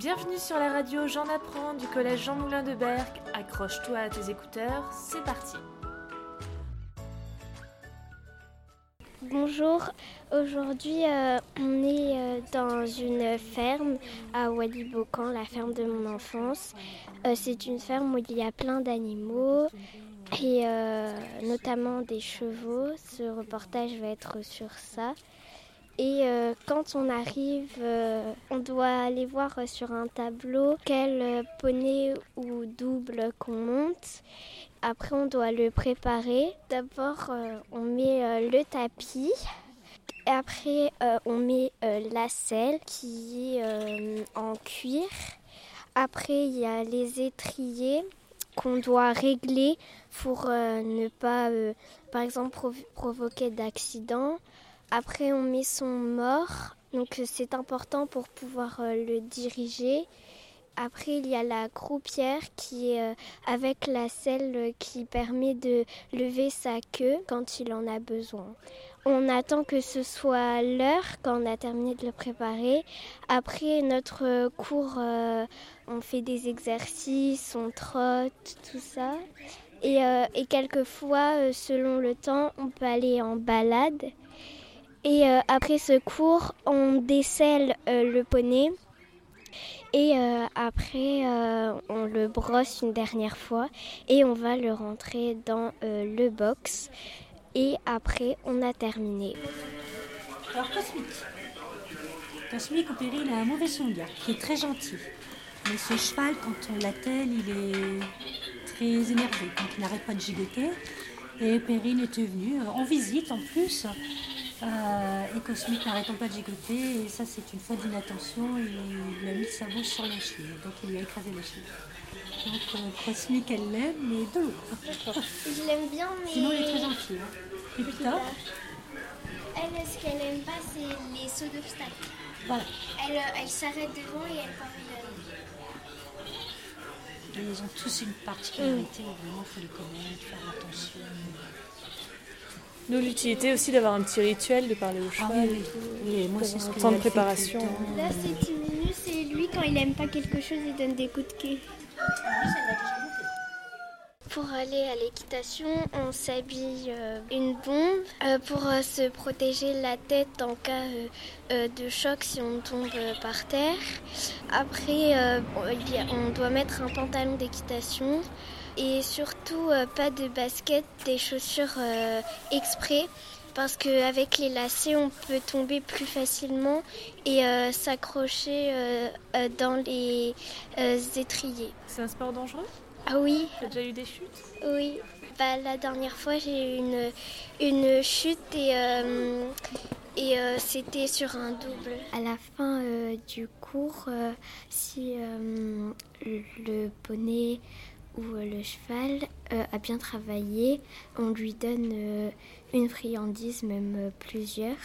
Bienvenue sur la radio J'en apprends du collège Jean Moulin de Berck. Accroche-toi à tes écouteurs, c'est parti. Bonjour, aujourd'hui euh, on est euh, dans une ferme à Walibocan, la ferme de mon enfance. Euh, c'est une ferme où il y a plein d'animaux et notamment des chevaux. Ce reportage va être sur ça. Et quand on arrive, on doit aller voir sur un tableau quel poney ou double qu'on monte. Après, on doit le préparer. D'abord, euh, on met euh, le tapis. Et après, euh, on met la selle qui est en cuir. Après, il y a les étriers qu'on doit régler pour ne pas, par exemple, provoquer d'accident. Après, on met son mort. Donc, c'est important pour pouvoir le diriger. Après, il y a la croupière qui est euh, avec la selle qui permet de lever sa queue quand il en a besoin. On attend que ce soit l'heure quand on a terminé de le préparer. Après notre cours, euh, on fait des exercices, on trotte, tout ça. Et, euh, et quelquefois, selon le temps, on peut aller en balade. Et après ce cours, on décèle le poney et euh, après, euh, on le brosse une dernière fois et on va le rentrer dans euh, le box. Et après, on a terminé. Alors, Cosmic. Cosmic, au péril, a un mauvais souvenir, qui est très gentil. Mais ce cheval, quand on l'attelle, il est très énervé, quand il n'arrête pas de gigoter. Et Perrine était venue en visite en plus. Euh, et Cosmic n'arrêtant pas de gigoter, et ça c'est une fois d'inattention, il, a mis sa bouche sur la cheville, donc il lui a écrasé la cheville. Donc euh, Cosmic elle l'aime, mais de l'eau. Je l'aime bien, mais. Sinon elle est très gentille. Hein. Et puis toi Elle, ce qu'elle aime pas, c'est les sauts d'obstacles. Voilà. Elle, elle s'arrête devant et elle part Ils ont tous une particularité, vraiment, il faut les connaître, faire attention. Nous, l'utilité aussi d'avoir un petit rituel, de parler au ah cheval oui, oui. moi, c'est ce temps de préparation. Là, c'est Timinu, c'est lui, quand il aime pas quelque chose, il donne des coups de queue. Pour aller à l'équitation, on s'habille euh, une bombe euh, pour euh, se protéger la tête en cas de choc si on tombe par terre. Après, on doit mettre un pantalon d'équitation et surtout pas de basket, des chaussures exprès parce qu'avec les lacets, on peut tomber plus facilement et s'accrocher dans les étriers. C'est un sport dangereux? Ah oui. Tu as déjà eu des chutes? Oui. Bah, la dernière fois, j'ai eu une, une chute et, euh, et euh, c'était sur un double. À la fin euh, du cours, si le poney ou le cheval a bien travaillé, on lui donne une friandise, même plusieurs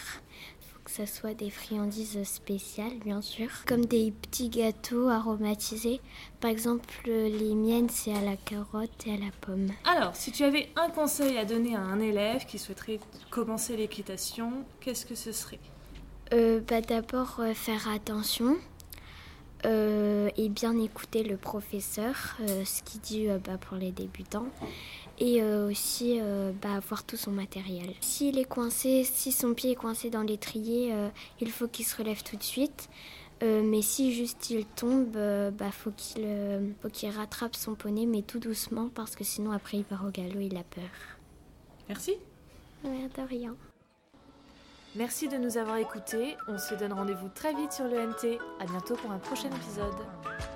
que ce soit des friandises spéciales, bien sûr, comme des petits gâteaux aromatisés. Par exemple, les miennes, c'est à la carotte et à la pomme. Alors, si tu avais un conseil à donner à un élève qui souhaiterait commencer l'équitation, qu'est-ce que ce serait? Euh, bah, D'abord, euh, faire attention. Euh, et bien écouter le professeur, ce qu'il dit bah, pour les débutants et euh, aussi euh, bah, avoir tout son matériel. S'il est coincé, si son pied est coincé dans l'étrier, euh, il faut qu'il se relève tout de suite. mais si juste il tombe, bah, faut qu'il faut qu'il rattrape son poney, mais tout doucement parce que sinon après il part au galop, il a peur. Merci. de rien. Merci de nous avoir écoutés. On se donne rendez-vous très vite sur le NT. À bientôt pour un prochain épisode.